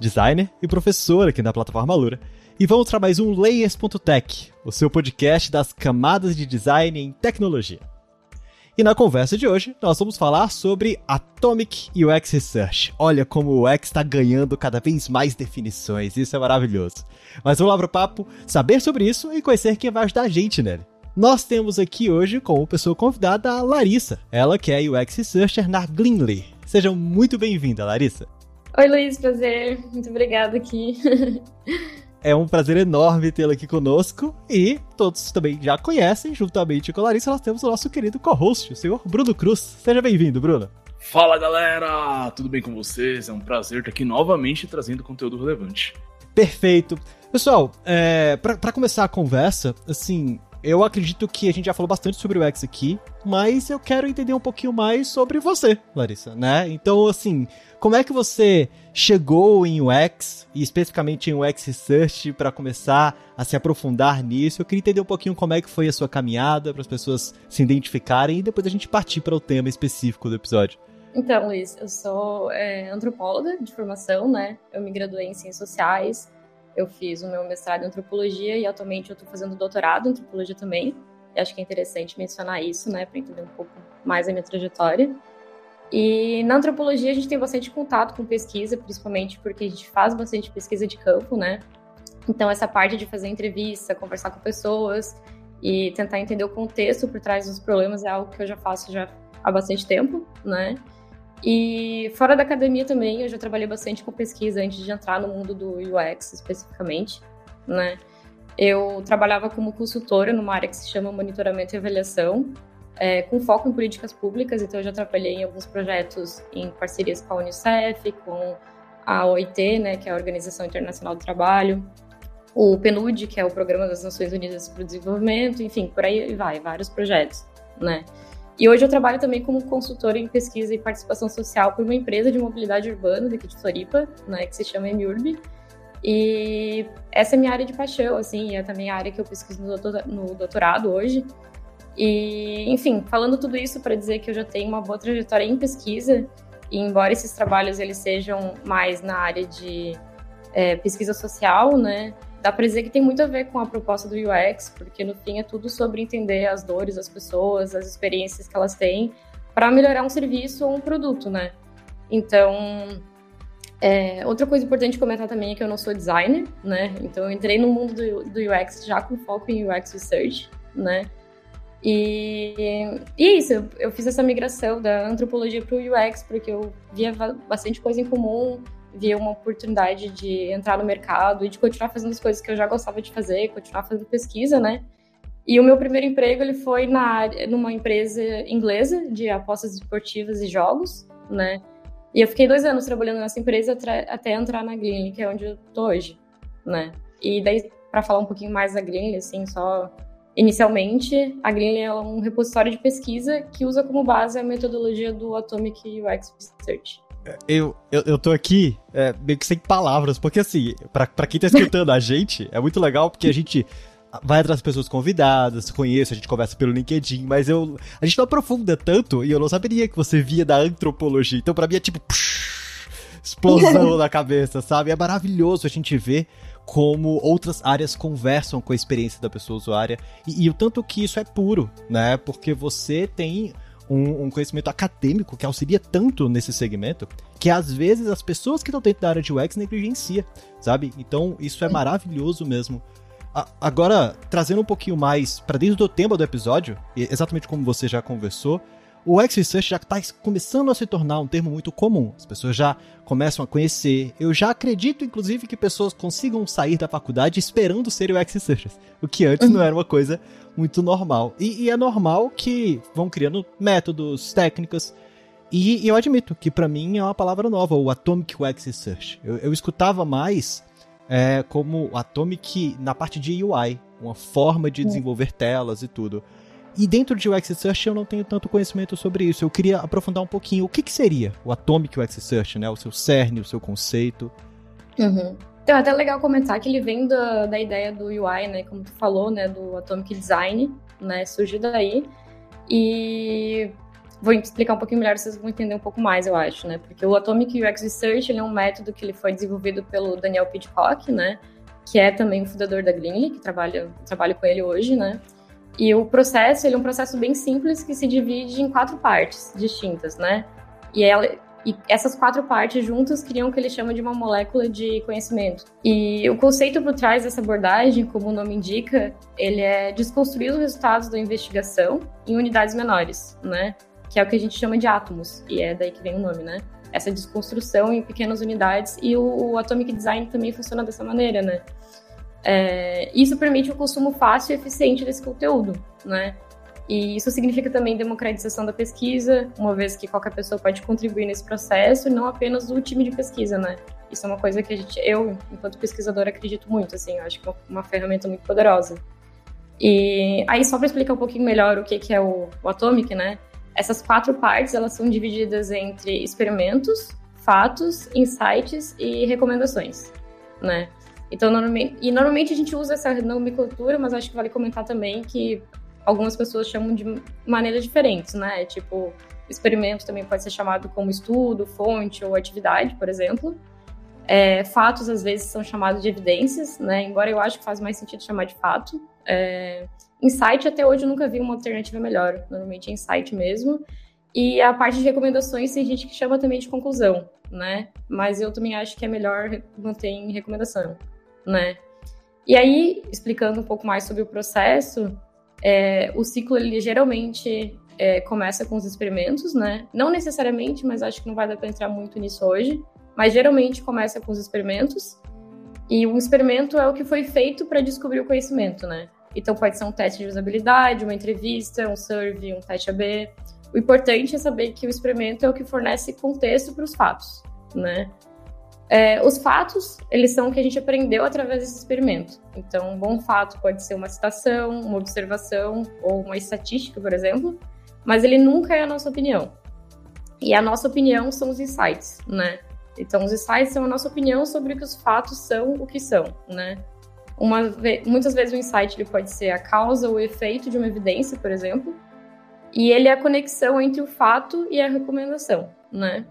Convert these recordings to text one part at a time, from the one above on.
designer e professor aqui na plataforma Lura, e vamos para mais um Layers.tech, o seu podcast das camadas de design em tecnologia. E na conversa de hoje, nós vamos falar sobre Atomic UX Research. Olha como o UX está ganhando cada vez mais definições, isso é maravilhoso. Mas vamos lá para o papo, saber sobre isso e conhecer quem vai ajudar a gente nele. Nós temos aqui hoje como pessoa convidada a Larissa, ela que é UX Researcher na Glinley. Seja muito bem-vinda, Larissa. Oi, Luiz, prazer. Muito obrigada aqui. É um prazer enorme tê-la aqui conosco e todos também já conhecem, juntamente com a Larissa, nós temos o nosso querido co-host, o senhor Bruno Cruz. Seja bem-vindo, Bruno. Fala galera, tudo bem com vocês? É um prazer estar aqui novamente trazendo conteúdo relevante. Perfeito. Pessoal, é, para começar a conversa, assim, eu acredito que a gente já falou bastante sobre o X aqui, mas eu quero entender um pouquinho mais sobre você, Larissa, né? Então, assim, como é que você chegou em UX, e especificamente em UX Research, para começar a se aprofundar nisso? Eu queria entender um pouquinho como é que foi a sua caminhada, para as pessoas se identificarem, e depois a gente partir para o tema específico do episódio. Então, Luiz, eu sou é, antropóloga de formação, né? Eu me graduei em Ciências Sociais, eu fiz o meu mestrado em antropologia e atualmente eu estou fazendo doutorado em antropologia também. Eu acho que é interessante mencionar isso, né, para entender um pouco mais a minha trajetória. E na antropologia a gente tem bastante contato com pesquisa, principalmente porque a gente faz bastante pesquisa de campo, né? Então essa parte de fazer entrevista, conversar com pessoas e tentar entender o contexto por trás dos problemas é algo que eu já faço já há bastante tempo, né? E fora da academia também, eu já trabalhei bastante com pesquisa antes de entrar no mundo do UX especificamente, né? Eu trabalhava como consultora numa área que se chama monitoramento e avaliação, é, com foco em políticas públicas, então eu já trabalhei em alguns projetos em parcerias com a Unicef, com a OIT, né, que é a Organização Internacional do Trabalho, o PNUD, que é o Programa das Nações Unidas para o Desenvolvimento, enfim, por aí vai, vários projetos, né? E hoje eu trabalho também como consultora em pesquisa e participação social por uma empresa de mobilidade urbana daqui de Floripa, né, que se chama Emiurb. E essa é minha área de paixão, assim, é também a área que eu pesquiso no doutorado hoje. E, enfim, falando tudo isso para dizer que eu já tenho uma boa trajetória em pesquisa, e embora esses trabalhos eles sejam mais na área de é, pesquisa social, né, dá para dizer que tem muito a ver com a proposta do UX, porque no fim é tudo sobre entender as dores das pessoas, as experiências que elas têm, para melhorar um serviço ou um produto, né? Então, é, outra coisa importante comentar também é que eu não sou designer, né? Então, eu entrei no mundo do, do UX já com foco em UX Research, né? E, e isso, eu, eu fiz essa migração da antropologia para o UX, porque eu via bastante coisa em comum, via uma oportunidade de entrar no mercado e de continuar fazendo as coisas que eu já gostava de fazer, continuar fazendo pesquisa, né? E o meu primeiro emprego ele foi na área, numa empresa inglesa de apostas esportivas e jogos, né? E eu fiquei dois anos trabalhando nessa empresa até entrar na Greenly, que é onde eu tô hoje, né? E daí, para falar um pouquinho mais da Greenly, assim, só inicialmente, a Greenly é um repositório de pesquisa que usa como base a metodologia do Atomic UX Research eu, eu, eu tô aqui é, meio que sem palavras, porque assim, pra, pra quem tá escutando a gente, é muito legal porque a gente vai atrás das pessoas convidadas, conheço, a gente conversa pelo LinkedIn, mas eu a gente não aprofunda tanto e eu não saberia que você via da antropologia. Então para mim é tipo psh, explosão na cabeça, sabe? É maravilhoso a gente ver como outras áreas conversam com a experiência da pessoa usuária e, e o tanto que isso é puro, né? Porque você tem um, um, conhecimento acadêmico que auxilia tanto nesse segmento que às vezes as pessoas que estão dentro da área de UX negligencia, sabe? Então isso é maravilhoso mesmo. A, agora, trazendo um pouquinho mais para dentro do tema do episódio, exatamente como você já conversou, o X-Research já está começando a se tornar um termo muito comum. As pessoas já começam a conhecer. Eu já acredito, inclusive, que pessoas consigam sair da faculdade esperando serem o X-Researchers, o que antes não era uma coisa muito normal. E, e é normal que vão criando métodos, técnicas. E, e eu admito que para mim é uma palavra nova, o Atomic UX Research. Eu, eu escutava mais é, como Atomic na parte de UI, uma forma de desenvolver telas e tudo. E dentro de UX Search eu não tenho tanto conhecimento sobre isso. Eu queria aprofundar um pouquinho. O que, que seria o Atomic UX Search, né? O seu cerne, o seu conceito. Uhum. Então, é até legal comentar que ele vem da, da ideia do UI, né? Como tu falou, né? Do Atomic Design, né? Surgiu daí. E vou explicar um pouquinho melhor, vocês vão entender um pouco mais, eu acho, né? Porque o Atomic UX Research ele é um método que ele foi desenvolvido pelo Daniel Pidcock, né? Que é também o fundador da Greenly, que trabalha, trabalho com ele hoje, né? E o processo, ele é um processo bem simples que se divide em quatro partes distintas, né? E, ela, e essas quatro partes juntas criam o que ele chama de uma molécula de conhecimento. E o conceito por trás dessa abordagem, como o nome indica, ele é desconstruir os resultados da investigação em unidades menores, né? Que é o que a gente chama de átomos, e é daí que vem o nome, né? Essa desconstrução em pequenas unidades, e o, o Atomic Design também funciona dessa maneira, né? É, isso permite o consumo fácil e eficiente desse conteúdo, né? E isso significa também democratização da pesquisa, uma vez que qualquer pessoa pode contribuir nesse processo não apenas o time de pesquisa, né? Isso é uma coisa que a gente, eu, enquanto pesquisadora, acredito muito, assim, eu acho que é uma ferramenta muito poderosa. E aí, só para explicar um pouquinho melhor o que, que é o, o Atomic, né? Essas quatro partes, elas são divididas entre experimentos, fatos, insights e recomendações, né? Então, normalmente, e normalmente a gente usa essa nomenclatura, mas acho que vale comentar também que algumas pessoas chamam de maneiras diferentes, né? Tipo, experimento também pode ser chamado como estudo, fonte ou atividade, por exemplo. É, fatos, às vezes, são chamados de evidências, né? Embora eu acho que faz mais sentido chamar de fato. É, insight, até hoje, eu nunca vi uma alternativa melhor. Normalmente é insight mesmo. E a parte de recomendações, tem gente que chama também de conclusão, né? Mas eu também acho que é melhor manter em recomendação né? E aí, explicando um pouco mais sobre o processo, é, o ciclo ele geralmente é, começa com os experimentos, né? Não necessariamente, mas acho que não vai dar para entrar muito nisso hoje. Mas geralmente começa com os experimentos. E um experimento é o que foi feito para descobrir o conhecimento, né? Então pode ser um teste de usabilidade, uma entrevista, um survey, um teste AB. O importante é saber que o experimento é o que fornece contexto para os fatos, né? É, os fatos, eles são o que a gente aprendeu através desse experimento. Então, um bom fato pode ser uma citação, uma observação ou uma estatística, por exemplo, mas ele nunca é a nossa opinião. E a nossa opinião são os insights, né? Então, os insights são a nossa opinião sobre o que os fatos são o que são, né? Uma, muitas vezes o insight ele pode ser a causa ou o efeito de uma evidência, por exemplo, e ele é a conexão entre o fato e a recomendação, né?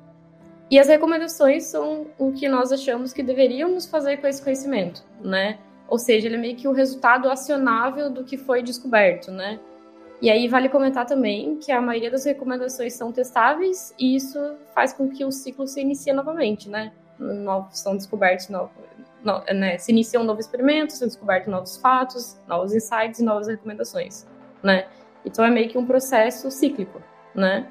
E as recomendações são o que nós achamos que deveríamos fazer com esse conhecimento, né? Ou seja, ele é meio que o resultado acionável do que foi descoberto, né? E aí vale comentar também que a maioria das recomendações são testáveis e isso faz com que o ciclo se inicie novamente, né? Novos, são descobertos novos, no, né? se iniciam novos experimentos, são descobertos novos fatos, novos insights e novas recomendações, né? Então é meio que um processo cíclico, né?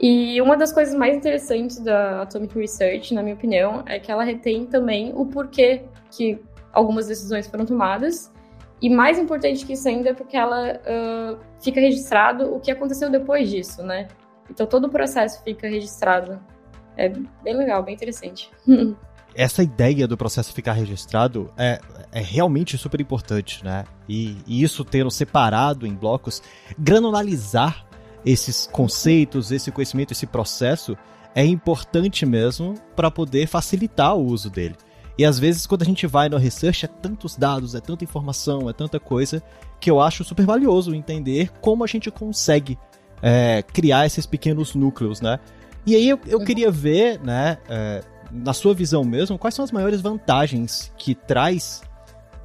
E uma das coisas mais interessantes da Atomic Research, na minha opinião, é que ela retém também o porquê que algumas decisões foram tomadas. E mais importante que isso ainda é porque ela uh, fica registrado o que aconteceu depois disso, né? Então todo o processo fica registrado. É bem legal, bem interessante. Essa ideia do processo ficar registrado é, é realmente super importante, né? E, e isso tendo separado em blocos, granularizar esses conceitos, esse conhecimento, esse processo é importante mesmo para poder facilitar o uso dele. E às vezes, quando a gente vai no research, é tantos dados, é tanta informação, é tanta coisa, que eu acho super valioso entender como a gente consegue é, criar esses pequenos núcleos, né? E aí eu, eu queria ver, né, é, na sua visão mesmo, quais são as maiores vantagens que traz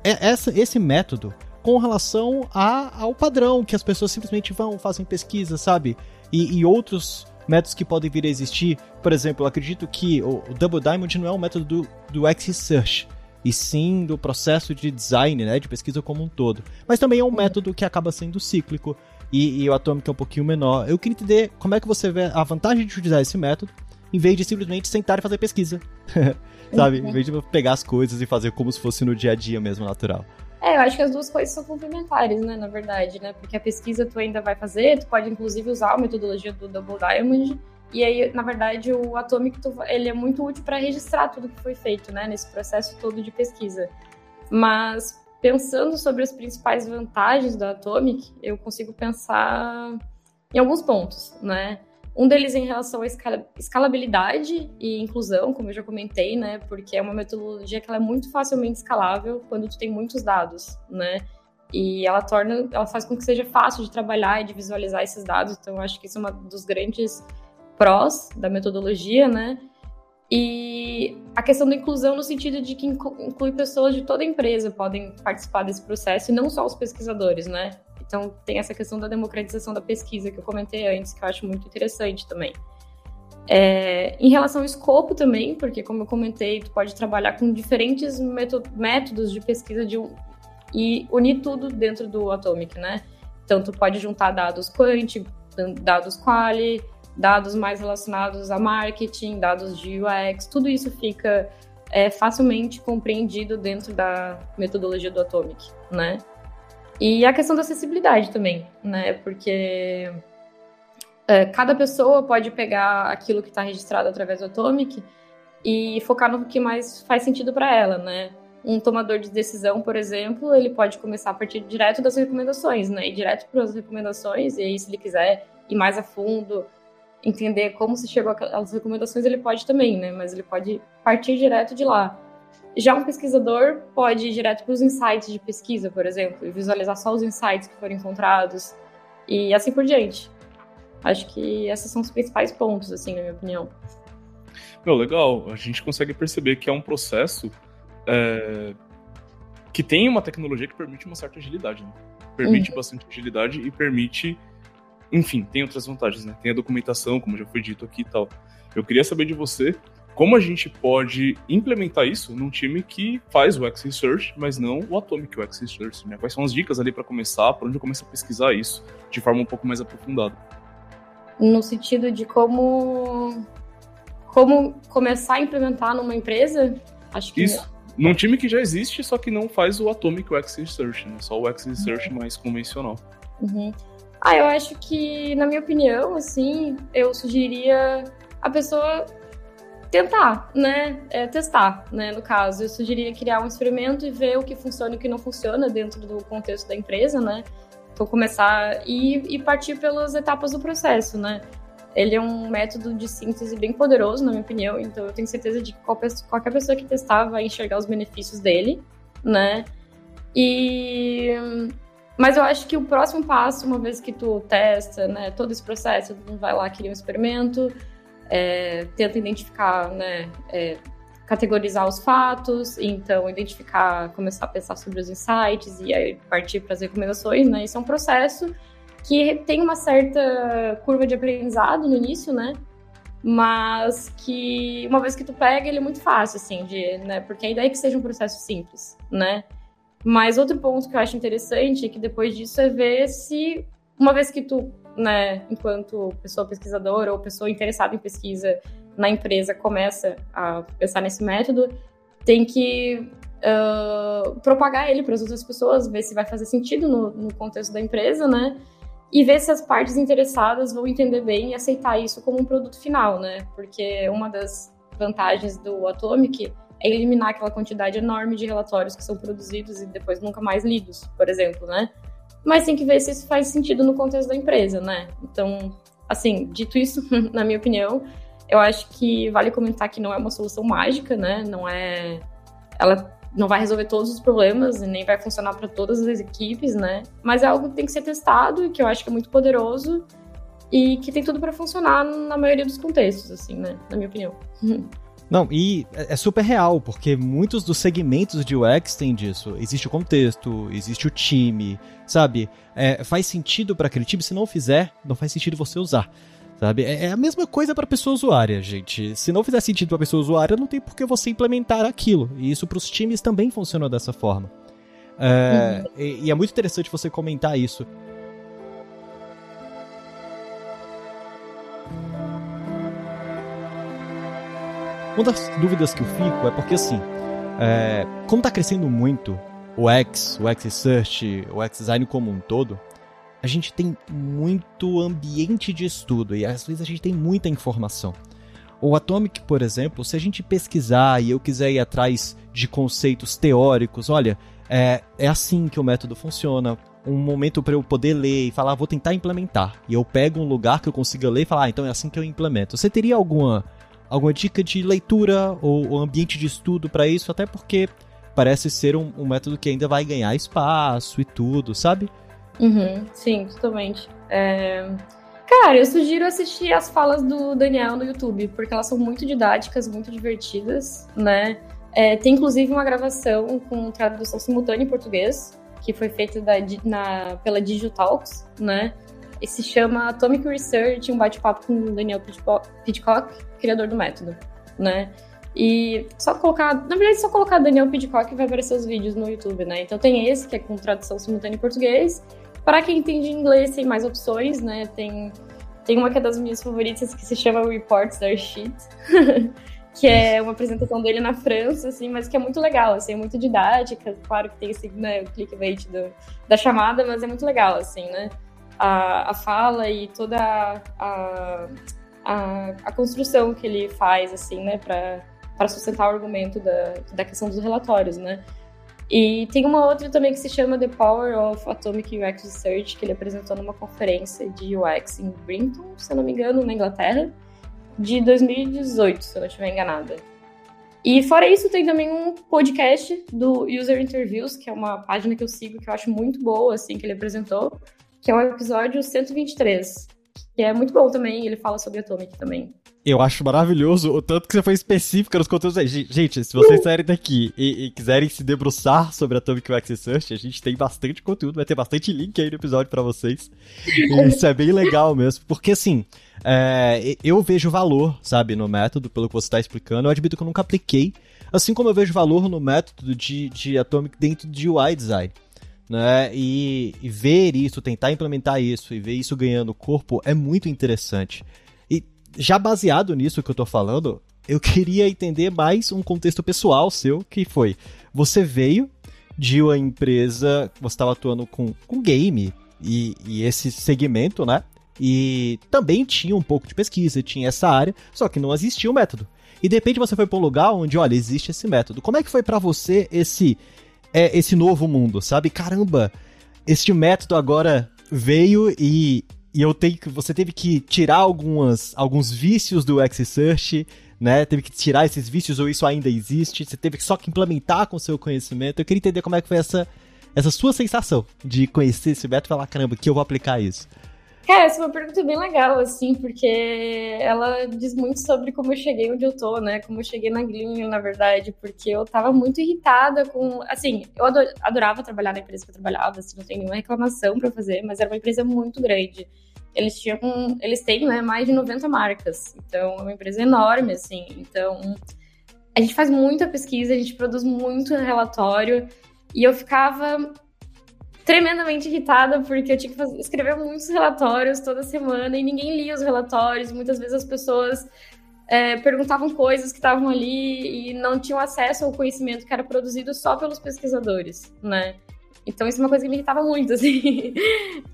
essa, esse método com relação a, ao padrão, que as pessoas simplesmente vão, fazem pesquisa, sabe? E, e outros métodos que podem vir a existir. Por exemplo, eu acredito que o, o Double Diamond não é um método do, do X-Research, e sim do processo de design, né, de pesquisa como um todo. Mas também é um método que acaba sendo cíclico, e, e o Atomic é um pouquinho menor. Eu queria entender como é que você vê a vantagem de utilizar esse método, em vez de simplesmente sentar e fazer pesquisa. sabe? Em vez de pegar as coisas e fazer como se fosse no dia a dia mesmo, natural. É, eu acho que as duas coisas são complementares, né, na verdade, né? Porque a pesquisa tu ainda vai fazer, tu pode inclusive usar a metodologia do Double Diamond, e aí, na verdade, o Atomic ele é muito útil para registrar tudo que foi feito, né, nesse processo todo de pesquisa. Mas pensando sobre as principais vantagens da Atomic, eu consigo pensar em alguns pontos, né? Um deles em relação à escalabilidade e inclusão, como eu já comentei, né? Porque é uma metodologia que ela é muito facilmente escalável quando tu tem muitos dados, né? E ela torna, ela faz com que seja fácil de trabalhar e de visualizar esses dados. Então, acho que isso é um dos grandes prós da metodologia, né? E a questão da inclusão no sentido de que inclui pessoas de toda a empresa podem participar desse processo e não só os pesquisadores, né? Então, tem essa questão da democratização da pesquisa que eu comentei antes, que eu acho muito interessante também. É, em relação ao escopo também, porque como eu comentei, tu pode trabalhar com diferentes métodos de pesquisa de um, e unir tudo dentro do Atomic, né? Então, tu pode juntar dados quant, dados quali, dados mais relacionados a marketing, dados de UX, tudo isso fica é, facilmente compreendido dentro da metodologia do Atomic, né? E a questão da acessibilidade também, né? Porque é, cada pessoa pode pegar aquilo que está registrado através do Atomic e focar no que mais faz sentido para ela, né? Um tomador de decisão, por exemplo, ele pode começar a partir direto das recomendações, né? E direto para as recomendações, e aí, se ele quiser ir mais a fundo, entender como se chegou às recomendações, ele pode também, né? Mas ele pode partir direto de lá. Já um pesquisador pode ir direto para os insights de pesquisa, por exemplo, e visualizar só os insights que foram encontrados e assim por diante. Acho que esses são os principais pontos, assim, na minha opinião. Meu, legal. A gente consegue perceber que é um processo é, que tem uma tecnologia que permite uma certa agilidade, né? Permite uhum. bastante agilidade e permite, enfim, tem outras vantagens, né? Tem a documentação, como já foi dito aqui e tal. Eu queria saber de você como a gente pode implementar isso num time que faz o X Research, mas não o Atomic X Research, né? Quais são as dicas ali para começar, para onde eu começo a pesquisar isso de forma um pouco mais aprofundada? No sentido de como como começar a implementar numa empresa? Acho que isso. Num time que já existe, só que não faz o Atomic X Research, né? Só o X Research uhum. mais convencional. Uhum. Ah, eu acho que, na minha opinião, assim, eu sugeriria a pessoa tentar, né? É, testar, né? No caso, eu sugeriria criar um experimento e ver o que funciona e o que não funciona dentro do contexto da empresa, né? Então, começar e, e partir pelas etapas do processo, né? Ele é um método de síntese bem poderoso, na minha opinião, então eu tenho certeza de que qualquer pessoa que testar vai enxergar os benefícios dele, né? E mas eu acho que o próximo passo, uma vez que tu testa, né, todo esse processo, tu vai lá criar um experimento, é, tenta identificar, né, é, categorizar os fatos, então identificar, começar a pensar sobre os insights e aí partir para as recomendações, né? Isso é um processo que tem uma certa curva de aprendizado no início, né? Mas que uma vez que tu pega, ele é muito fácil, assim, de, né? Porque a ideia é que seja um processo simples, né? Mas outro ponto que eu acho interessante é que depois disso é ver se, uma vez que tu né, enquanto pessoa pesquisadora ou pessoa interessada em pesquisa na empresa começa a pensar nesse método, tem que uh, propagar ele para as outras pessoas, ver se vai fazer sentido no, no, contexto da empresa, né? E ver se as partes interessadas vão entender bem e aceitar isso como um produto final, né? Porque uma das vantagens do Atomic é eliminar aquela quantidade enorme de relatórios que são produzidos e depois nunca mais lidos, por exemplo, né? Mas tem que ver se isso faz sentido no contexto da empresa, né? Então, assim, dito isso, na minha opinião, eu acho que vale comentar que não é uma solução mágica, né? Não é. Ela não vai resolver todos os problemas e nem vai funcionar para todas as equipes, né? Mas é algo que tem que ser testado e que eu acho que é muito poderoso e que tem tudo para funcionar na maioria dos contextos, assim, né? Na minha opinião. Não, e é, é super real, porque muitos dos segmentos de UX têm disso. Existe o contexto, existe o time, sabe? É, faz sentido para aquele time, se não fizer, não faz sentido você usar. Sabe? É, é a mesma coisa para pessoa usuária, gente. Se não fizer sentido para pessoa usuária, não tem por que você implementar aquilo. E isso para os times também funciona dessa forma. É, uhum. e, e é muito interessante você comentar isso. Uma das dúvidas que eu fico é porque, assim, é, como está crescendo muito o X, o X Research, o X Design como um todo, a gente tem muito ambiente de estudo e às vezes a gente tem muita informação. O Atomic, por exemplo, se a gente pesquisar e eu quiser ir atrás de conceitos teóricos, olha, é, é assim que o método funciona. Um momento para eu poder ler e falar, vou tentar implementar. E eu pego um lugar que eu consiga ler e falar, ah, então é assim que eu implemento. Você teria alguma, alguma dica de leitura ou, ou ambiente de estudo para isso? Até porque parece ser um, um, método que ainda vai ganhar espaço e tudo, sabe? Uhum, sim, totalmente. É... Cara, eu sugiro assistir as falas do Daniel no YouTube, porque elas são muito didáticas, muito divertidas, né? É, tem inclusive uma gravação com tradução simultânea em português, que foi feita da, na, pela Digitalks, né? Se chama Atomic Research, um bate-papo com o Daniel Pidcock, criador do método, né? E só colocar, na verdade, só colocar Daniel Pidcock vai aparecer os vídeos no YouTube, né? Então tem esse, que é com tradução simultânea em português. Para quem entende inglês, tem mais opções, né? Tem, tem uma que é das minhas favoritas, que se chama Reports Are Shit. que é uma apresentação dele na França, assim, mas que é muito legal, assim, é muito didática, claro que tem esse, né, o clickbait do, da chamada, mas é muito legal, assim, né, a, a fala e toda a, a, a construção que ele faz, assim, né, para sustentar o argumento da, da questão dos relatórios, né. E tem uma outra também que se chama The Power of Atomic UX Research, que ele apresentou numa conferência de UX em Brinton, se eu não me engano, na Inglaterra, de 2018, se eu não estiver enganada. E fora isso, tem também um podcast do User Interviews, que é uma página que eu sigo, que eu acho muito boa, assim, que ele apresentou, que é o episódio 123, que é muito bom também, ele fala sobre Atomic também. Eu acho maravilhoso o tanto que você foi específica nos conteúdos. Gente, se vocês saírem daqui e, e, quiserem se debruçar sobre Atomic UX Research, a gente tem bastante conteúdo, vai ter bastante link aí no episódio para vocês. E isso é bem legal mesmo, porque assim, é, eu vejo valor, sabe, no método, pelo que você está explicando. Eu admito que eu nunca apliquei. Assim como eu vejo valor no método de, de Atomic dentro de UI design. Né? E, e ver isso, tentar implementar isso e ver isso ganhando corpo é muito interessante. E já baseado nisso que eu tô falando, eu queria entender mais um contexto pessoal seu, que foi, você veio de uma empresa, você estava atuando com, com game, e, e, esse segmento, né? E também tinha um pouco de pesquisa, tinha essa área, só que não existia o método. E de repente você foi para um lugar onde, olha, existe esse método. Como é que foi para você esse é esse novo mundo, sabe? Caramba, este método agora veio e, e eu tenho que você teve que tirar algumas alguns vícios do X-Search, né? Teve que tirar esses vícios ou isso ainda existe? Você teve só que implementar com o seu conhecimento. Eu queria entender como é que foi essa essa sua sensação de conhecer esse método e falar, caramba, que eu vou aplicar isso. Cara, essa é uma pergunta bem legal, assim, porque ela diz muito sobre como eu cheguei onde eu tô, né? Como eu cheguei na Glean, na verdade, porque eu tava muito irritada com. Assim, eu adorava trabalhar na empresa que eu trabalhava, assim, não tem nenhuma reclamação para fazer, mas era uma empresa muito grande. Eles tinham. Eles têm, né, mais de 90 marcas. Então, é uma empresa enorme, assim. Então, a gente faz muita pesquisa, a gente produz muito relatório. E eu ficava tremendamente irritada porque eu tinha que fazer, escrever muitos relatórios toda semana e ninguém lia os relatórios. Muitas vezes as pessoas é, perguntavam coisas que estavam ali e não tinham acesso ao conhecimento que era produzido só pelos pesquisadores, né? Então isso é uma coisa que me irritava muito, assim.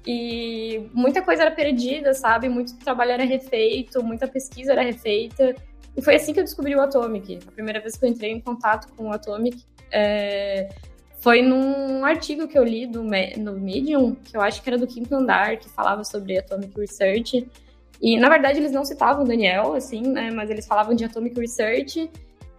e muita coisa era perdida, sabe? Muito trabalho era refeito, muita pesquisa era refeita. E foi assim que eu descobri o Atomic. A primeira vez que eu entrei em contato com o Atomic, é, foi num artigo que eu li do, no Medium, que eu acho que era do quinto andar, que falava sobre Atomic Research. E, na verdade, eles não citavam o Daniel, assim, né? Mas eles falavam de Atomic Research.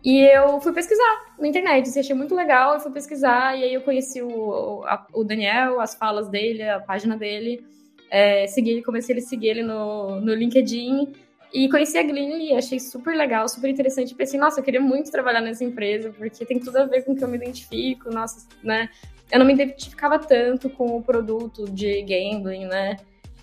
E eu fui pesquisar na internet, assim, achei muito legal, eu fui pesquisar, e aí eu conheci o, a, o Daniel, as falas dele, a página dele, é, segui, comecei a seguir ele no, no LinkedIn, e conheci a Glean e achei super legal, super interessante. Pensei, nossa, eu queria muito trabalhar nessa empresa, porque tem tudo a ver com o que eu me identifico, nossa, né? Eu não me identificava tanto com o produto de gambling, né?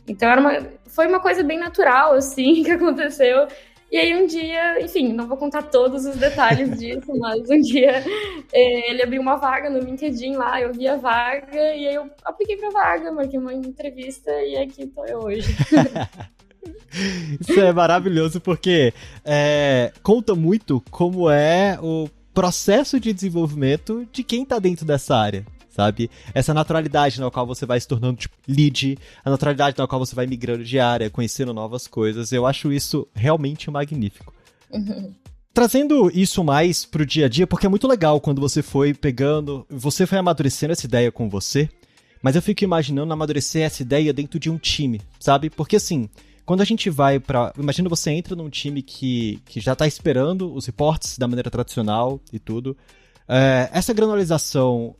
Então era uma, foi uma coisa bem natural, assim, que aconteceu. E aí um dia, enfim, não vou contar todos os detalhes disso, mas um dia é, ele abriu uma vaga no LinkedIn lá, eu vi a vaga, e aí eu apliquei pra vaga, marquei uma entrevista e aqui tô eu hoje. Isso é maravilhoso porque é, conta muito como é o processo de desenvolvimento de quem está dentro dessa área, sabe? Essa naturalidade na qual você vai se tornando tipo, lead, a naturalidade na qual você vai migrando de área, conhecendo novas coisas. Eu acho isso realmente magnífico. Uhum. trazendo isso mais pro dia a dia, porque é muito legal quando você foi pegando, você foi amadurecendo essa ideia com você, mas eu fico imaginando amadurecer essa ideia dentro de um time, sabe? Porque assim, quando a gente vai para, imagina você entra num time que, que já tá esperando os reportes da maneira tradicional e tudo. É, essa granularização,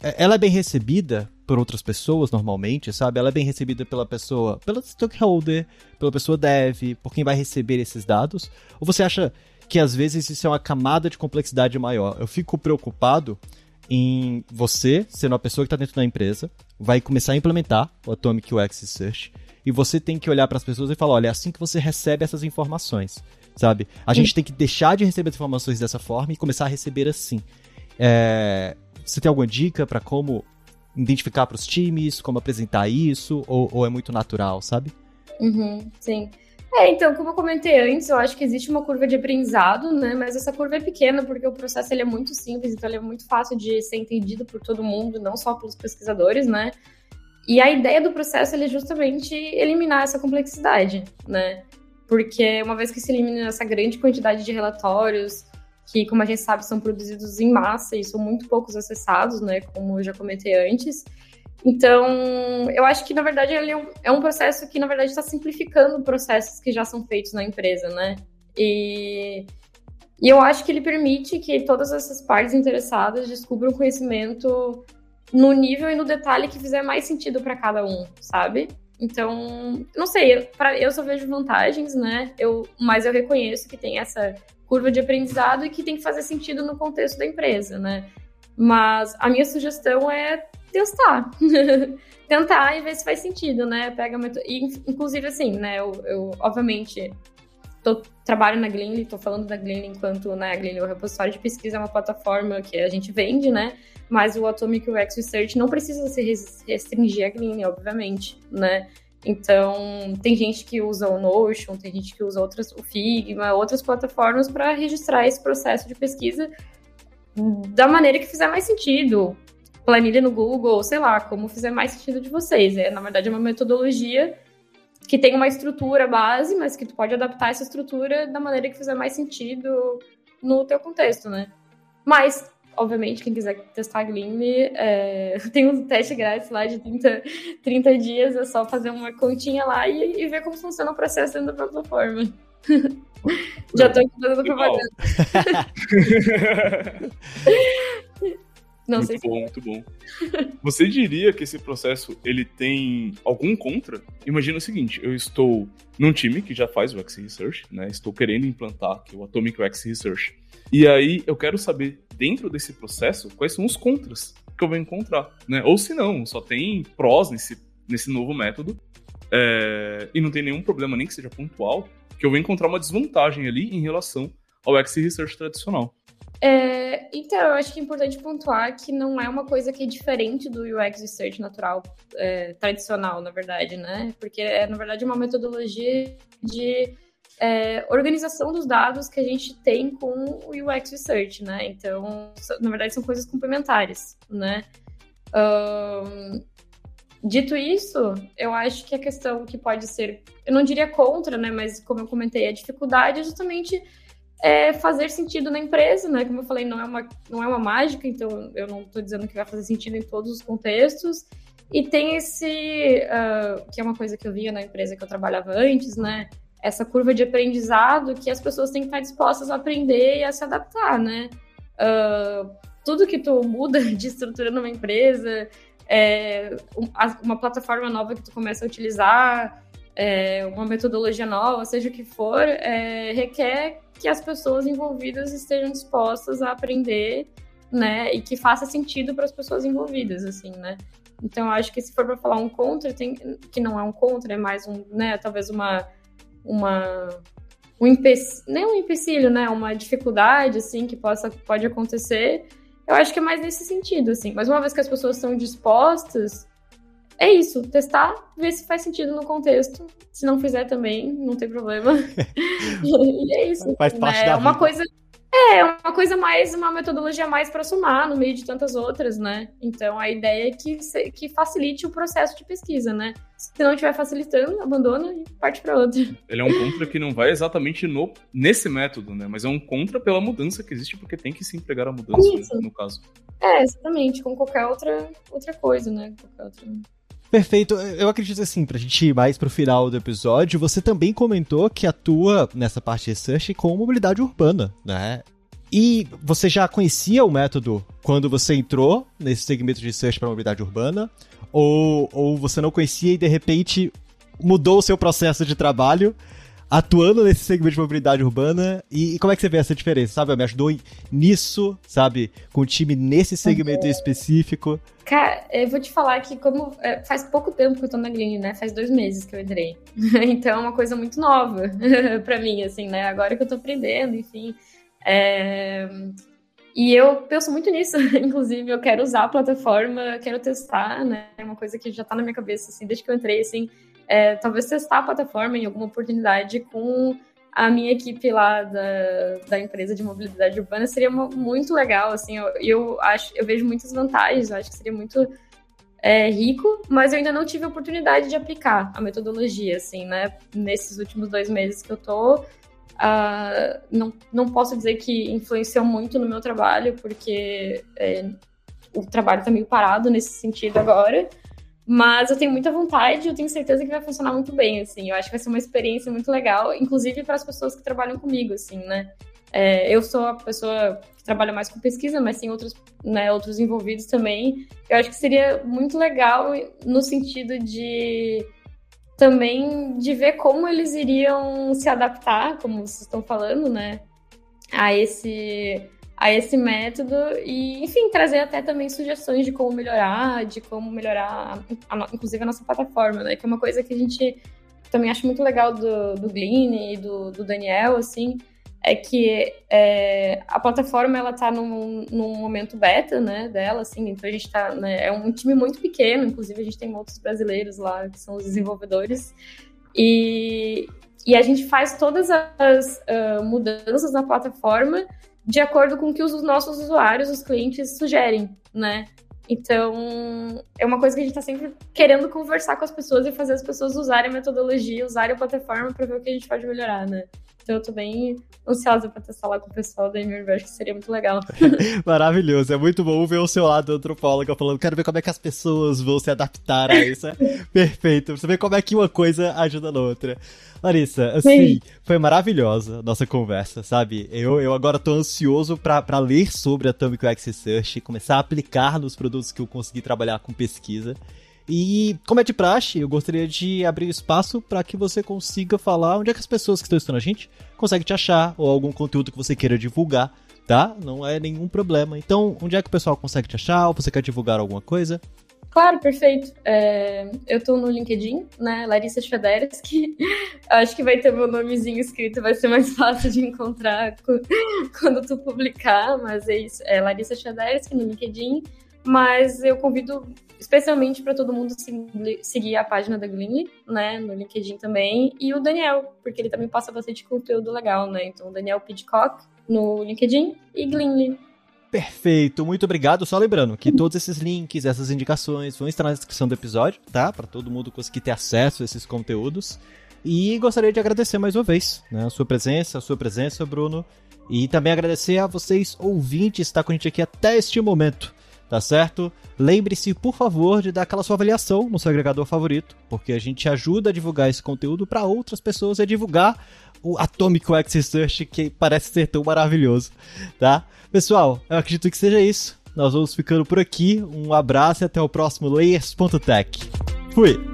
é, ela é bem recebida por outras pessoas normalmente, sabe? Ela é bem recebida pela pessoa, pela stakeholder, pela pessoa dev, por quem vai receber esses dados? Ou você acha que às vezes isso é uma camada de complexidade maior? Eu fico preocupado em você, sendo uma pessoa que está dentro da empresa, vai começar a implementar o Atomic UX Research e você tem que olhar para as pessoas e falar, olha, é assim que você recebe essas informações, sabe? A gente tem que deixar de receber as informações dessa forma e começar a receber assim. É... Você tem alguma dica para como identificar para os times, como apresentar isso, ou, ou, é muito natural, sabe? Uhum, sim. É, então, como eu comentei antes, eu acho que existe uma curva de aprendizado, né? Mas essa curva é pequena porque o processo ele é muito simples, então ele é muito fácil de ser entendido por todo mundo, não só pelos pesquisadores, né? E a ideia do processo é justamente eliminar essa complexidade, né? Porque uma vez que se elimina essa grande quantidade de relatórios, que, como a gente sabe, são produzidos em massa e são muito poucos acessados, né? Como eu já comentei antes. Então, eu acho que, na verdade, ele é um, é um processo que, na verdade, está simplificando processos que já são feitos na empresa, né? E, e eu acho que ele permite que todas essas partes interessadas descubram conhecimento no nível e no detalhe que fizer mais sentido para cada um, sabe? Então, não sei, para eu só vejo vantagens, né? Eu, mas eu reconheço que tem essa curva de aprendizado e que tem que fazer sentido no contexto da empresa, né? Mas a minha sugestão é testar. Tentar e ver se faz sentido, né? Pega e, inclusive assim, né? Eu, eu obviamente tô, trabalho na Gleanly, estou falando da Gleanly enquanto né, a Gleanly, o repositório de pesquisa é uma plataforma que a gente vende, né? Mas o Atomic UX Research não precisa se restringir a Gleanly, obviamente, né? Então, tem gente que usa o Notion, tem gente que usa outras, o Figma, outras plataformas para registrar esse processo de pesquisa da maneira que fizer mais sentido. Planilha no Google, sei lá, como fizer mais sentido de vocês. É, na verdade, é uma metodologia que tem uma estrutura base, mas que tu pode adaptar essa estrutura da maneira que fizer mais sentido no teu contexto, né? Mas, obviamente, quem quiser testar a Gleam, é, tem um teste grátis lá de 30, 30 dias, é só fazer uma continha lá e, e ver como funciona o processo dentro da plataforma. Já tô aqui fazendo propaganda. Não muito sei bom, se... muito bom. Você diria que esse processo ele tem algum contra? Imagina o seguinte, eu estou num time que já faz o X Research, né? Estou querendo implantar aqui o Atomic X Research. E aí eu quero saber dentro desse processo quais são os contras que eu vou encontrar, né? Ou se não, só tem prós nesse, nesse novo método é, e não tem nenhum problema nem que seja pontual, que eu vou encontrar uma desvantagem ali em relação ao X Research tradicional. É, então, eu acho que é importante pontuar que não é uma coisa que é diferente do UX Research natural, é, tradicional, na verdade, né? Porque é, na verdade, uma metodologia de é, organização dos dados que a gente tem com o UX Research, né? Então, na verdade, são coisas complementares, né? Um, dito isso, eu acho que a questão que pode ser, eu não diria contra, né? Mas como eu comentei, a dificuldade é justamente é, fazer sentido na empresa, né? Como eu falei, não é uma, não é uma mágica, então eu não estou dizendo que vai fazer sentido em todos os contextos. E tem esse, uh, que é uma coisa que eu via na empresa que eu trabalhava antes, né? Essa curva de aprendizado que as pessoas têm que estar dispostas a aprender e a se adaptar, né? Uh, tudo que tu muda de estrutura numa empresa, é, uma plataforma nova que tu começa a utilizar, é, uma metodologia nova, seja o que for, é, requer que as pessoas envolvidas estejam dispostas a aprender, né, e que faça sentido para as pessoas envolvidas, assim, né. Então, acho que se for para falar um contra, tem, que não é um contra, é mais um, né, talvez uma, uma um empecilho, nem um empecilho, né, uma dificuldade, assim, que possa, pode acontecer, eu acho que é mais nesse sentido, assim. Mas uma vez que as pessoas estão dispostas, é isso, testar, ver se faz sentido no contexto. Se não fizer também, não tem problema. e é isso. Faz parte é da uma vida. coisa. É, uma coisa mais, uma metodologia mais para somar no meio de tantas outras, né? Então a ideia é que, que facilite o processo de pesquisa, né? Se não estiver facilitando, abandona e parte para outra. Ele é um contra que não vai exatamente no, nesse método, né? Mas é um contra pela mudança que existe, porque tem que se empregar a mudança, Isso. no caso. É, exatamente, como qualquer outra, outra coisa, né? Qualquer outra... Perfeito. Eu acredito assim, pra gente ir mais pro final do episódio, você também comentou que atua nessa parte de research com mobilidade urbana, né? E você já conhecia o método quando você entrou nesse segmento de research para mobilidade urbana? Ou, ou você não conhecia e de repente mudou o seu processo de trabalho atuando nesse segmento de mobilidade urbana e, e, como é que você vê essa diferença, sabe? Me ajudou nisso, sabe? Com o time nesse segmento uhum. específico. Cara, eu vou te falar que como é, faz pouco tempo que eu tô na Green, né? Faz dois meses que eu entrei. então é uma coisa muito nova para mim, assim, né? Agora que eu tô aprendendo, enfim. É... E eu penso muito nisso, inclusive, eu quero usar a plataforma, quero testar, né? É uma coisa que já tá na minha cabeça, assim, desde que eu entrei, assim, é, talvez testar a plataforma em alguma oportunidade com a minha equipe lá da, da empresa de mobilidade urbana. Seria muito legal, assim, eu, eu acho, eu vejo muitas vantagens, eu acho que seria muito é, rico, mas eu ainda não tive a oportunidade de aplicar a metodologia, assim, né, nesses últimos dois meses que eu tô, uh, não, não posso dizer que influenciou muito no meu trabalho, porque é, o trabalho tá meio parado nesse sentido agora, mas eu tenho muita vontade, eu tenho certeza que vai funcionar muito bem, assim. Eu acho que vai ser uma experiência muito legal, inclusive para as pessoas que trabalham comigo, assim, né? É, eu sou a pessoa que trabalha mais com pesquisa, mas tem outros, né, outros envolvidos também. Eu acho que seria muito legal no sentido de também de ver como eles iriam se adaptar, como vocês estão falando, né, a esse a esse método e, enfim, trazer até também sugestões de como melhorar, de como melhorar, a, a, inclusive, a nossa plataforma, né? Que é uma coisa que a gente também acha muito legal do, do Glean e do, do Daniel, assim, é que é, a plataforma, ela tá num, num momento beta, né, dela, assim, então a gente tá, né, é um time muito pequeno, inclusive a gente tem outros brasileiros lá, que são os desenvolvedores, e, e a gente faz todas as uh, mudanças na plataforma de acordo com o que os nossos usuários, os clientes, sugerem, né? Então, é uma coisa que a gente está sempre querendo conversar com as pessoas e fazer as pessoas usarem a metodologia, usarem a plataforma para ver o que a gente pode melhorar, né? Então eu tô bem ansiosa pra testar lá com o pessoal da acho que seria muito legal. Maravilhoso, é muito bom ver o seu lado antropóloga falando, quero ver como é que as pessoas vão se adaptar a isso. É perfeito, você vê como é que uma coisa ajuda na outra. Larissa, assim, Sim. foi maravilhosa a nossa conversa, sabe? Eu, eu agora tô ansioso para ler sobre Atomic UX Research e começar a aplicar nos produtos que eu consegui trabalhar com pesquisa. E, como é de praxe, eu gostaria de abrir espaço para que você consiga falar onde é que as pessoas que estão estudando a gente conseguem te achar, ou algum conteúdo que você queira divulgar, tá? Não é nenhum problema. Então, onde é que o pessoal consegue te achar, ou você quer divulgar alguma coisa? Claro, perfeito. É, eu tô no LinkedIn, né? Larissa Schwederski. Acho que vai ter meu nomezinho escrito, vai ser mais fácil de encontrar quando tu publicar, mas é isso. É Larissa Schwederski no LinkedIn. Mas eu convido especialmente para todo mundo seguir a página da Gleanly, né, no LinkedIn também, e o Daniel, porque ele também passa bastante conteúdo legal, né? Então, Daniel Pidcock no LinkedIn e Gleanly. Perfeito, muito obrigado. Só lembrando que todos esses links, essas indicações vão estar na descrição do episódio, tá? Para todo mundo conseguir ter acesso a esses conteúdos. E gostaria de agradecer mais uma vez né, a sua presença, a sua presença, Bruno. E também agradecer a vocês, ouvintes, estar com a gente aqui até este momento tá certo? Lembre-se, por favor, de dar aquela sua avaliação no seu agregador favorito, porque a gente ajuda a divulgar esse conteúdo para outras pessoas e a divulgar o Atomic Wax Research, que parece ser tão maravilhoso, tá? Pessoal, eu acredito que seja isso. Nós vamos ficando por aqui. Um abraço e até o próximo Layers.tech. Fui!